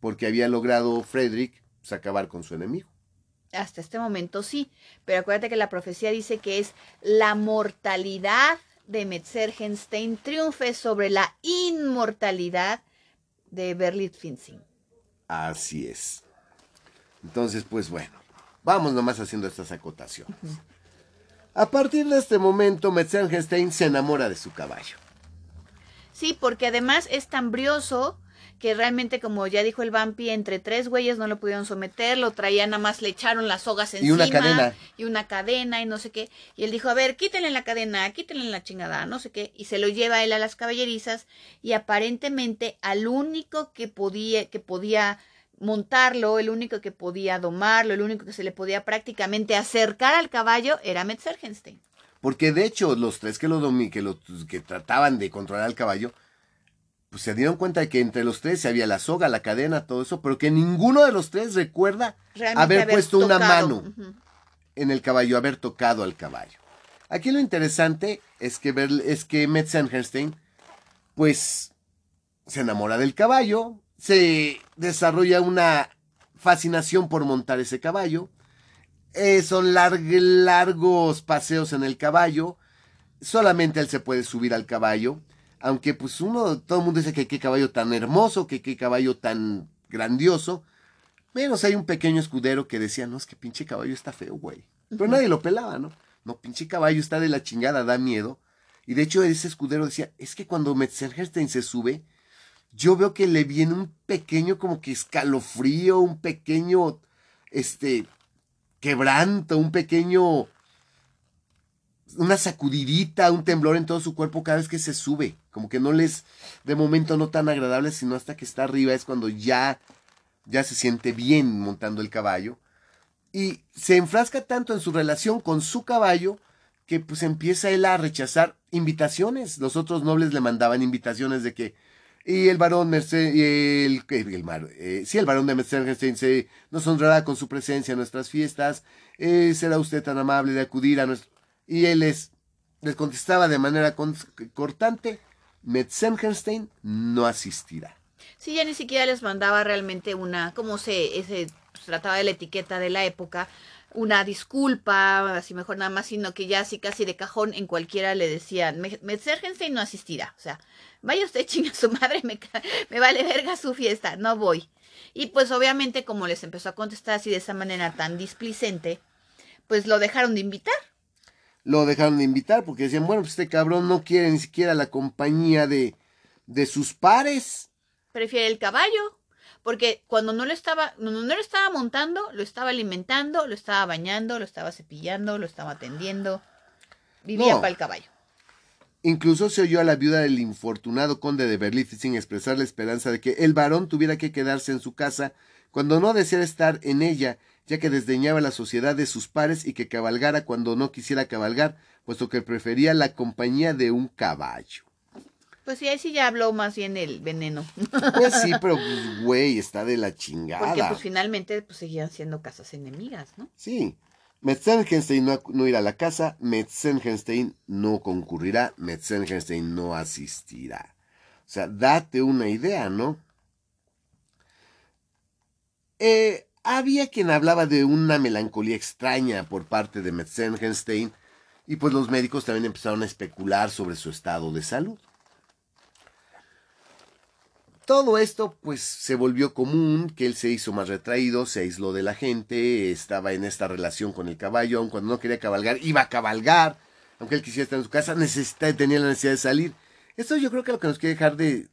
porque había logrado Frederick pues, acabar con su enemigo. Hasta este momento sí, pero acuérdate que la profecía dice que es la mortalidad de Metzgergenstein triunfe sobre la inmortalidad de Berlifitzing. Así es. Entonces, pues bueno, vamos nomás haciendo estas acotaciones. A partir de este momento, Metzengerstein se enamora de su caballo. Sí, porque además es tan brioso que realmente, como ya dijo el vampi, entre tres güeyes no lo pudieron someter, lo traían nada más, le echaron las sogas encima. Y una cadena. Y una cadena y no sé qué. Y él dijo, a ver, quítenle la cadena, quítenle la chingada, no sé qué. Y se lo lleva él a las caballerizas y aparentemente al único que podía, que podía montarlo, el único que podía domarlo, el único que se le podía prácticamente acercar al caballo era Metzgergenstein. Porque de hecho, los tres que lo que, lo, que trataban de controlar al caballo, pues se dieron cuenta de que entre los tres había la soga, la cadena, todo eso, pero que ninguno de los tres recuerda Realmente haber puesto una mano en el caballo, haber tocado al caballo. Aquí lo interesante es que, ver, es que Metzengerstein, pues, se enamora del caballo, se desarrolla una fascinación por montar ese caballo, eh, son larg- largos paseos en el caballo, solamente él se puede subir al caballo, aunque pues uno, todo el mundo dice que qué caballo tan hermoso, que qué caballo tan grandioso, menos hay un pequeño escudero que decía, no, es que pinche caballo está feo, güey. Pero nadie lo pelaba, ¿no? No, pinche caballo está de la chingada, da miedo. Y de hecho ese escudero decía, es que cuando Metzengerstein se sube, yo veo que le viene un pequeño como que escalofrío, un pequeño, este, quebranto, un pequeño, una sacudidita, un temblor en todo su cuerpo cada vez que se sube. Como que no les, de momento no tan agradable, sino hasta que está arriba es cuando ya, ya se siente bien montando el caballo. Y se enfrasca tanto en su relación con su caballo que pues empieza él a rechazar invitaciones. Los otros nobles le mandaban invitaciones de que y el varón Merce- y el, el mar- eh, sí, el varón de Mercedes nos honrará con su presencia en nuestras fiestas. eh, será usted tan amable de acudir a nuestro y él les contestaba de manera cortante, Metzengerstein no asistirá. Sí, ya ni siquiera les mandaba realmente una, como se pues, trataba de la etiqueta de la época, una disculpa, así mejor nada más, sino que ya así casi de cajón en cualquiera le decían, Metzengenstein no asistirá, o sea, vaya usted [laughs] chinga su madre, me, me vale verga su fiesta, no voy. Y pues obviamente como les empezó a contestar así de esa manera tan displicente, pues lo dejaron de invitar. Lo dejaron de invitar porque decían, bueno, pues este cabrón no quiere ni siquiera la compañía de, de sus pares. Prefiere el caballo porque cuando no lo estaba, no, lo estaba montando, lo estaba alimentando, lo estaba bañando, lo estaba cepillando, lo estaba atendiendo. Vivía para el caballo. Incluso se oyó a la viuda del infortunado conde de Berlín sin expresar la esperanza de que el varón tuviera que quedarse en su casa cuando no deseara estar en ella, ya que desdeñaba la sociedad de sus pares y que cabalgara cuando no quisiera cabalgar, puesto que prefería la compañía de un caballo. Pues sí, ahí sí ya habló más bien el veneno. Pues sí, [laughs] pero güey, está de la chingada. Porque pues finalmente pues seguían siendo casas enemigas, ¿no? Sí. Metzengenstein no, no, irá a la casa, Metzengenstein no concurrirá, Metzengenstein no asistirá. O sea, date una idea, ¿no? Eh, había quien hablaba de una melancolía extraña por parte de Metzengenstein y pues los médicos también empezaron a especular sobre su estado de salud. Todo esto pues se volvió común, que él se hizo más retraído, se aisló de la gente, estaba en esta relación con el caballo, aun cuando no quería cabalgar, iba a cabalgar, aunque él quisiera estar en su casa, necesitaba, tenía la necesidad de salir. Esto yo creo que lo que nos quiere dejar de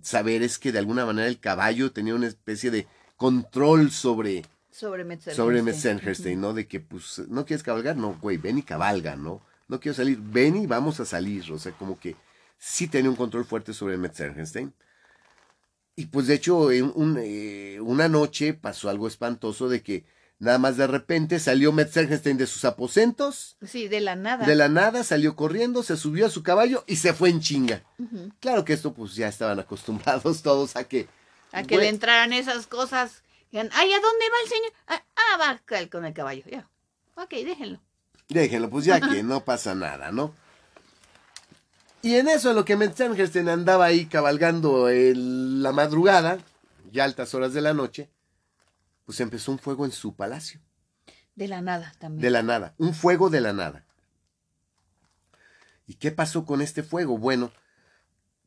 saber es que de alguna manera el caballo tenía una especie de control sobre sobre Metzengerstein, ¿no? De que pues no quieres cabalgar, no, güey, ven y cabalga, ¿no? No quiero salir, ven y vamos a salir, o sea, como que sí tenía un control fuerte sobre Metzengerstein. Y pues de hecho, un, eh, una noche pasó algo espantoso de que nada más de repente salió Metzengerstein de sus aposentos. Sí, de la nada. De la nada salió corriendo, se subió a su caballo y se fue en chinga. Claro que esto pues ya estaban acostumbrados [laughs] todos a que... A que le entraran esas cosas. Ay, ¿a dónde va el señor? Ah, ah va con el caballo, ya. Ok, déjenlo. Déjenlo, pues ya [laughs] que no pasa nada, ¿no? Y en eso, lo que Metzengerstein andaba ahí cabalgando en la madrugada, ya altas horas de la noche, pues empezó un fuego en su palacio. De la nada también. De la nada, un fuego de la nada. ¿Y qué pasó con este fuego? Bueno,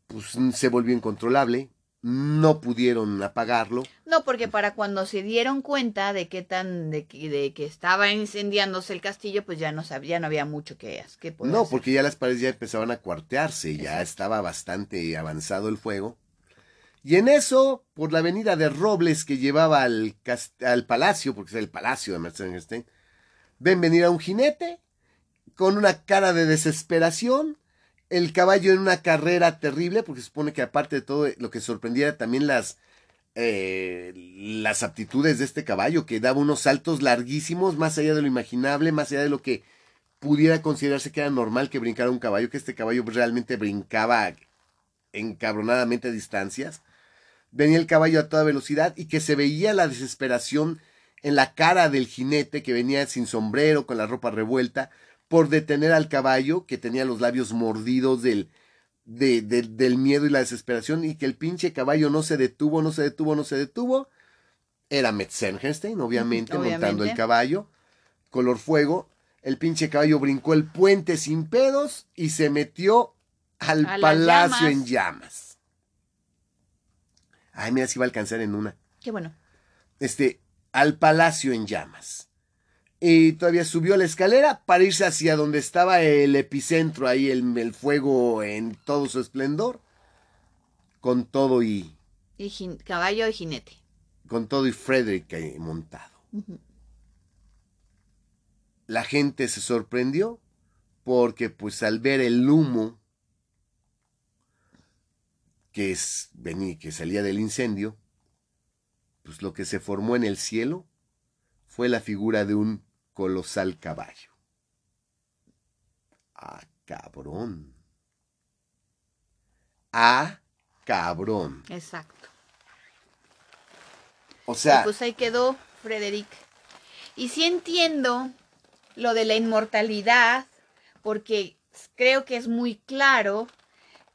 pues se volvió incontrolable, no pudieron apagarlo. No, porque para cuando se dieron cuenta de qué tan de, de que estaba incendiándose el castillo, pues ya no sabía, no había mucho que, que No, porque ya las paredes ya empezaban a cuartearse, ya estaba bastante avanzado el fuego. Y en eso, por la avenida de Robles que llevaba al, al palacio, porque es el palacio de Mercedes ven venir a un jinete con una cara de desesperación el caballo en una carrera terrible, porque se supone que aparte de todo lo que sorprendía también las, eh, las aptitudes de este caballo, que daba unos saltos larguísimos, más allá de lo imaginable, más allá de lo que pudiera considerarse que era normal que brincara un caballo, que este caballo realmente brincaba encabronadamente a distancias. Venía el caballo a toda velocidad y que se veía la desesperación en la cara del jinete que venía sin sombrero, con la ropa revuelta, por detener al caballo que tenía los labios mordidos del, del miedo y la desesperación y que el pinche caballo no se detuvo, no se detuvo, no se detuvo. Era Metzengenstein, obviamente, montando el caballo, color fuego. El pinche caballo brincó el puente sin pedos y se metió al palacio en llamas. Ay, mira si va a alcanzar en una. Qué bueno. Este, al palacio en llamas y todavía subió la escalera para irse hacia donde estaba el epicentro, ahí el, fuego en todo su esplendor, con todo y... y caballo y jinete. Con todo y Frederick montado. La gente se sorprendió porque pues al ver el humo que, es, venía, que salía del incendio, pues lo que se formó en el cielo fue la figura de un colosal caballo. Ah, cabrón. Ah, cabrón. Exacto. O sea. pues ahí quedó Frederick. Y sí entiendo lo de la inmortalidad, porque creo que es muy claro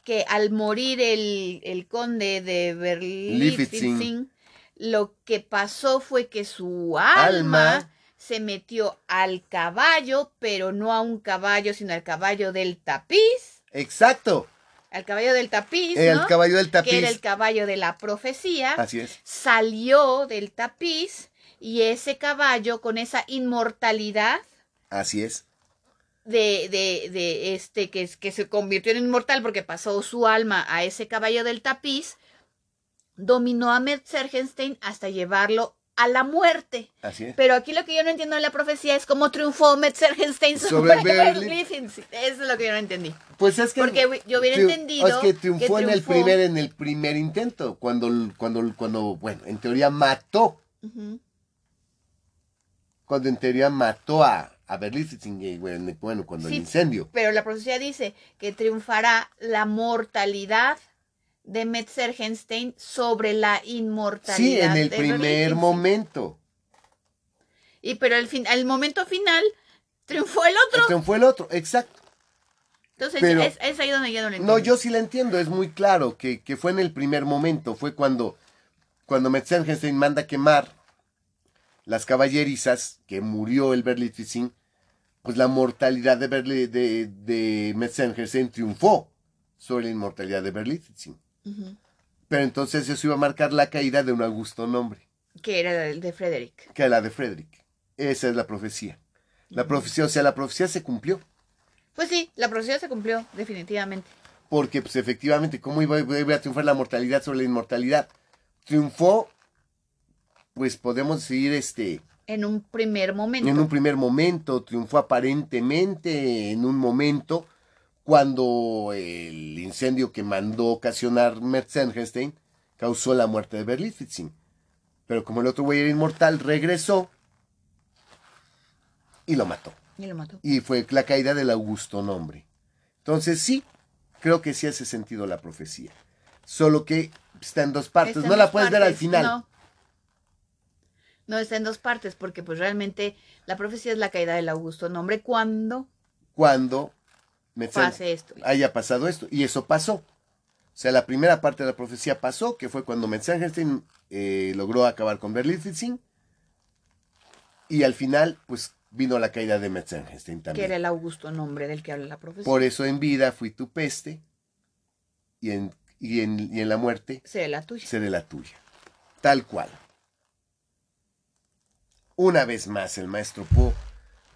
que al morir el, conde de Berlín, lo que pasó fue que su alma se metió al caballo, pero no a un caballo, sino al caballo del tapiz. Exacto. Al caballo del tapiz, El ¿no? caballo del tapiz. Que era el caballo de la profecía. Así es. Salió del tapiz y ese caballo con esa inmortalidad Así es. de, de, de este que, que se convirtió en inmortal porque pasó su alma a ese caballo del tapiz, dominó a Metzgergenstein hasta llevarlo a la muerte. Así es. Pero aquí lo que yo no entiendo de la profecía es cómo triunfó Metzgergenstein Sobre sobre, Berlín. Berlín. Eso es lo que yo no entendí. Pues es que Porque yo hubiera entendido Es que triunfó, que en el primer en el primer intento, cuando cuando cuando bueno, en teoría mató, cuando en teoría mató a a Berlitzing, y bueno, bueno, cuando Sí, el incendio. Pero la profecía dice que triunfará la mortalidad de Metzgergenstein sobre la inmortalidad. Sí, en el de primer momento. Y pero al fin, al momento final triunfó el otro. Triunfó el otro, exacto. Entonces pero- es, es ahí donde yo no lo No, yo sí la entiendo, es muy claro que, que fue en el primer momento, fue cuando, cuando Metzengenstein manda quemar las caballerizas, que murió el Berlitzing, pues la mortalidad de, Berli, de, de Metzengenstein triunfó sobre la inmortalidad de Berlitzing. Pero entonces eso iba a marcar la caída de un augusto nombre, Que era el de Frederick. que era la de Frederick. Esa es la profecía. La profecía, o sea, la profecía se cumplió. Pues sí, la profecía se cumplió, definitivamente. Porque, pues, efectivamente, ¿cómo iba, iba a triunfar la mortalidad sobre la inmortalidad? Triunfó, pues, podemos decir, este, En un primer momento. en un primer momento, triunfó aparentemente en un momento, cuando el incendio que mandó ocasionar Metzengenstein causó la muerte de Berlifitzing. Pero como el otro güey era inmortal, regresó y lo mató. Y lo mató. Y fue la caída del augusto nombre. Entonces sí, creo que sí hace sentido la profecía. Solo que está en dos partes. Está no la puedes ver al final. No. No está en dos partes, porque pues realmente la profecía es la caída del Augusto nombre cuando Cuando Pase esto. haya pasado esto. Y eso pasó. O sea, la primera parte de la profecía pasó, que fue cuando Metzengerstein eh, logró acabar con Berlifitzing. Y al final, pues vino la caída de Metzengerstein Que también. era el Augusto nombre del que habla la profecía. Por eso en vida fui tu peste y en, y en, y en la muerte Será la tuya. seré la tuya. Tal cual. Una vez más, el maestro Po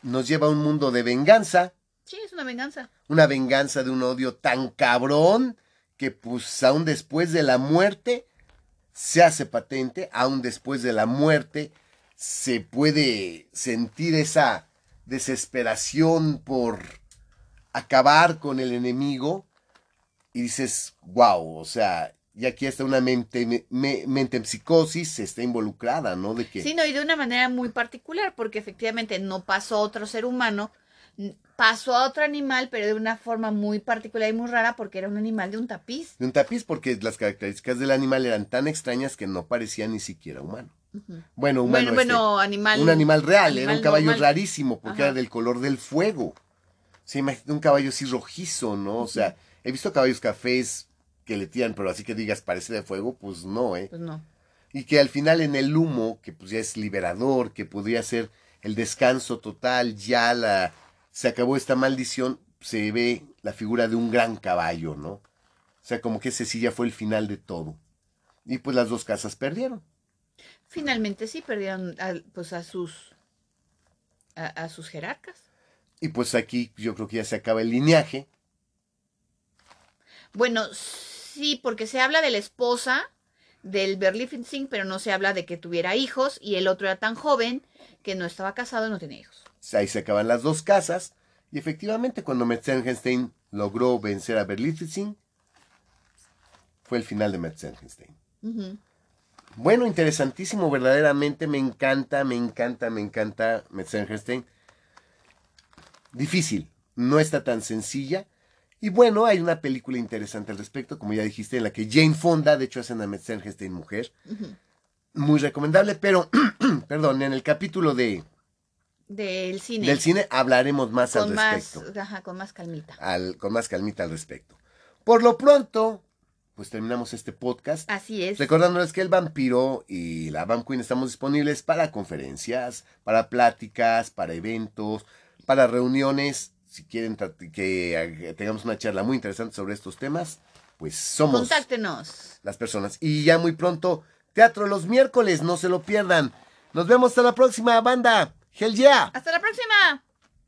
nos lleva a un mundo de venganza, Sí, es una venganza. una venganza de un odio tan cabrón que pues aún después de la muerte se hace patente, aún después de la muerte se puede sentir esa desesperación por acabar con el enemigo y dices, wow, o sea, y aquí está una mente, me- me- mente en psicosis, está involucrada, ¿no? De que Sí, no, y de una manera muy particular, porque efectivamente no pasó otro ser humano, pasó a otro animal, pero de una forma muy particular y muy rara, porque era un animal de un tapiz. de un tapiz, porque las características del animal eran tan extrañas que no parecía ni siquiera humano. Bueno, humano, bueno, este, bueno, animal. un animal real, era un caballo normal. rarísimo, porque Ajá. era del color del fuego. Sí, imagínate un caballo así rojizo, ¿no? O sea, he visto caballos cafés que le tiran, pero así que digas parece de fuego, pues no, ¿eh? Pues no. Y que al final en el humo, que pues ya es liberador, que podría ser el descanso total, ya la se acabó esta maldición, se ve la figura de un gran caballo, ¿no? O sea, como que ese sí ya fue el final de todo. Y pues las dos casas perdieron. Finalmente sí perdieron a, pues a sus a, a sus jerarcas. Y pues aquí yo creo que ya se acaba el lineaje. Bueno, sí, porque se habla de la esposa del Berlifitzing, pero no se habla de que tuviera hijos y el otro era tan joven que no estaba casado y no tenía hijos. Ahí se acaban las dos casas. Y efectivamente, cuando Metzengenstein logró vencer a Berlifitzing, fue el final de Metzengenstein. Bueno, interesantísimo, verdaderamente me encanta, me encanta, me encanta Metzengerstein. Difícil, no está tan sencilla. Y bueno, hay una película interesante al respecto, como ya dijiste, en la que Jane Fonda, de hecho, hacen a Metzengerstein mujer. Muy recomendable, pero, [clears throat] perdón, en el capítulo de, Del cine. del cine hablaremos más al con más, respecto. ajá, con más calmita. al- con más calmita al respecto. Por lo pronto, pues terminamos este podcast. Así es. Recordándoles que el vampiro y la Vamp Queen estamos disponibles para conferencias, para pláticas, para eventos, para reuniones. Si quieren que tengamos una charla muy interesante sobre estos temas, pues somos Contáctenos. las personas. Y ya muy pronto, teatro los miércoles, no se lo pierdan. Nos vemos hasta la próxima, banda. Hell yeah. Hasta la próxima.